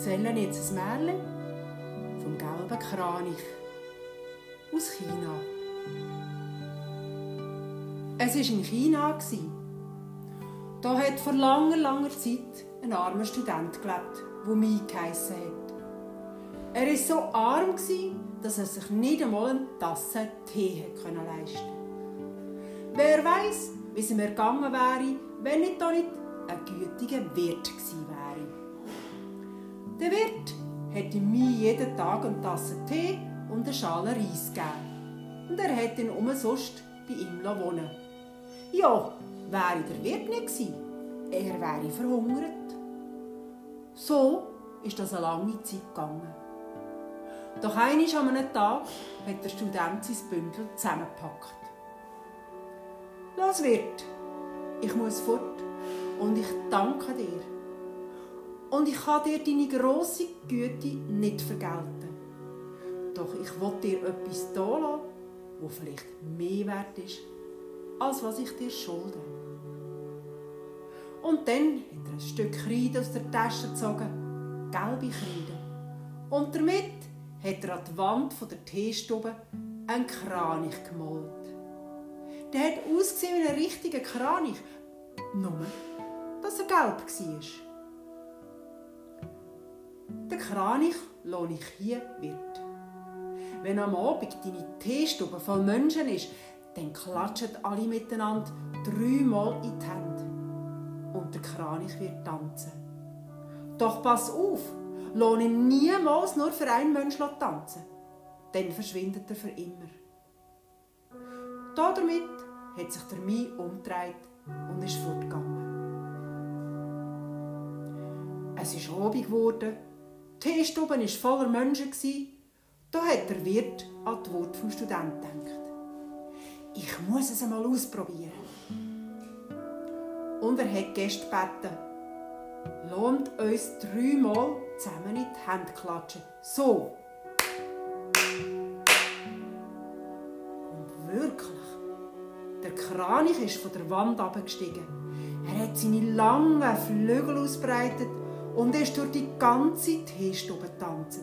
erzähle jetzt ein Märchen vom gelben Kranich aus China. Es war in China. Da hat vor langer, langer Zeit ein armer Student gelebt, der Mai geheissen hat. Er war so arm, dass er sich nicht einmal eine Tasse Tee leisten konnte. Wer weiß, wie es ihm ergangen wäre, wenn nicht da nicht ein gütiger Wirt gewesen wäre. Der Wirt hat ihm jeden Tag eine Tasse Tee und eine Schale Reis gegeben. Und er hat ihn umsonst bei ihm wohnen Ja, wäre der Wirt nicht gewesen, er wäre verhungert. So ist das eine lange Zeit gegangen. Doch eines an einem Tag hat der Student sein Bündel zusammengepackt. Los Wirt, ich muss fort und ich danke dir. Und ich kann dir deine grosse Güte nicht vergelten. Doch ich will dir etwas da lassen, vielleicht mehr wert ist, als was ich dir schulde. Und dann hat er ein Stück Kreide aus der Tasche gezogen, gelbe Kreide. Und damit hat er an die Wand der Teestube einen Kranich gemalt. Der hat ausgesehen wie ein richtiger Kranich, nur dass er gelb war. Der Kranich lohne ich hier wird. Wenn am Abend deine Teestube voll Menschen ist, dann klatschen alle miteinander dreimal in die Hände. Und der Kranich wird tanzen. Doch pass auf, lohne niemals nur für einen Menschen tanzen. Dann verschwindet er für immer. Damit hat sich der Mai umgedreht und ist fortgegangen. Es ist Abend geworden, die Teestube war voller Menschen. Da hat der Wirt an die Worte des Studenten gedacht. Ich muss es einmal ausprobieren. Und er hat Gäste gebeten. Lohnt uns dreimal zusammen in die Hände klatschen. So. Und wirklich, der Kranich ist von der Wand abgestiegen. Er hat seine langen Flügel ausbreitet und ist durch die ganze Teestube getanzt.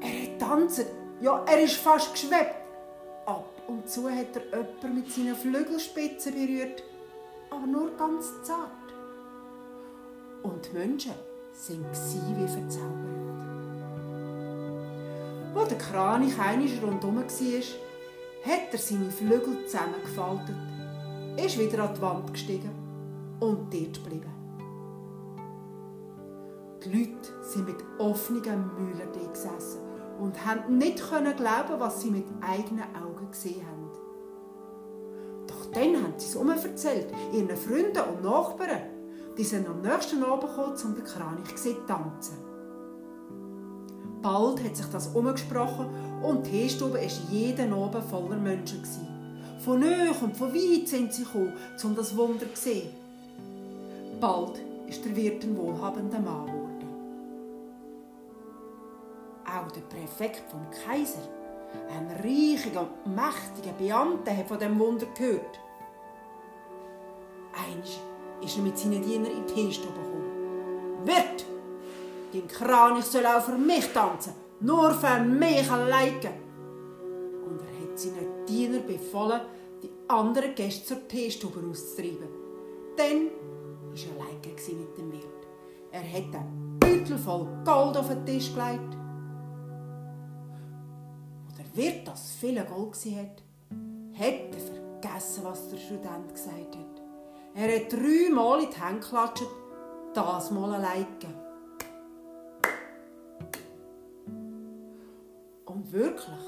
Er hat tanzt, ja, er ist fast geschwebt. Ab und zu hat er jemanden mit seinen Flügelspitzen berührt, aber nur ganz zart. Und die Menschen sind wie verzaubert. Wo der Kranich einmal rundherum war, hat er seine Flügel zusammengefaltet, ist wieder an die Wand gestiegen und dort geblieben. Die Leute sind mit offenen Mühlen gesessen und haben nicht glauben, was sie mit eigenen Augen gesehen haben. Doch dann haben sie es erzählt, ihren Freunden und Nachbarn. Die sind am nächsten Abend gekommen, um den Kranich zu tanzen. Bald hat sich das umgesprochen und die Teestube war jeden Abend voller Menschen. Von nahe und von weit sind sie gekommen, um das Wunder zu sehen. Bald ist der Wirt ein wohlhabender Mann geworden. Auch der Präfekt vom Kaiser, ein reicher und mächtiger Beamter, hat von dem Wunder gehört. Einst ist er mit seinen Dienern in die Teestube gekommen. Wirt, dein Kranich soll auch für mich tanzen, nur für mich alleine. Und er hat seinen Diener befohlen, die anderen Gäste zur Teestube auszutreiben. Dann war er alleine mit dem Wirt. Er hat einen Beutel voll Gold auf den Tisch gelegt Wirt das viele Gold hat, hätte vergessen, was der Student gesagt hat. Er hat dreimal in die Hände geklatscht, das mal alleine. Und wirklich,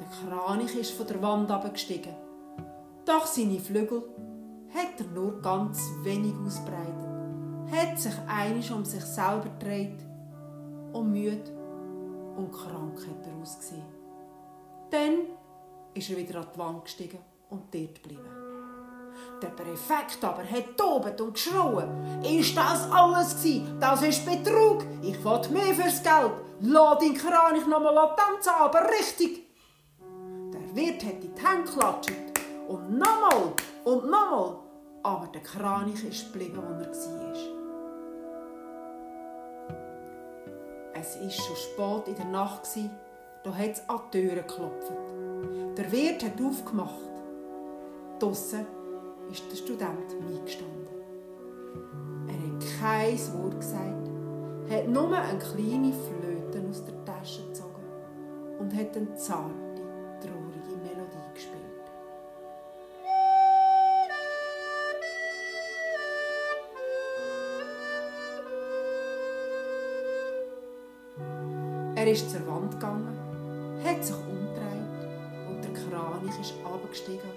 der Kranich ist von der Wand abgestiegen. Doch seine Flügel hat er nur ganz wenig ausbreitet, hat sich einig um sich selber gedreht und müde und krank hat er ausgesehen. Dann ist er wieder an die Wand gestiegen und dort geblieben. Der Präfekt aber hat tobet und geschrien. Ist das alles gewesen? Das ist Betrug. Ich will mehr fürs Geld. Lass den Kranich noch mal tanzen, aber richtig. Der Wirt hat in die Hände geklatscht. Und nochmal und nochmal. Aber der Kranich ist geblieben, wo er war. Es war schon spät in der Nacht, da hat es an die Türe geklopft. Der Wirt hat aufgemacht. Draussen ist der Student eingestanden. Er hat kein Wort gesagt, hat nur eine kleine Flöte aus der Tasche gezogen und hat eine zarte, traurige Melodie gespielt. Er ist zur Wand gegangen, hat sich umgedreht und der Kranich ist abgestiegen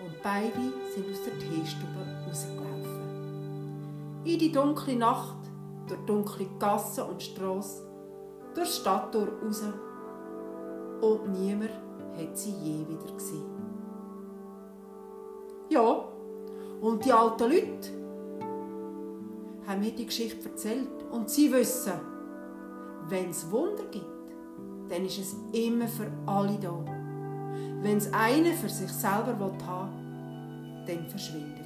und beide sind aus der Teestube rausgelaufen. In die dunkle Nacht, durch dunkle Gassen und Strassen, durch die Stadttor raus und niemand hat sie je wieder gesehen. Ja, und die alten Leute haben mir die Geschichte erzählt und sie wissen, wenn es Wunder gibt, dann ist es immer für alle da. Wenn es einer für sich selber haben will, dann verschwindet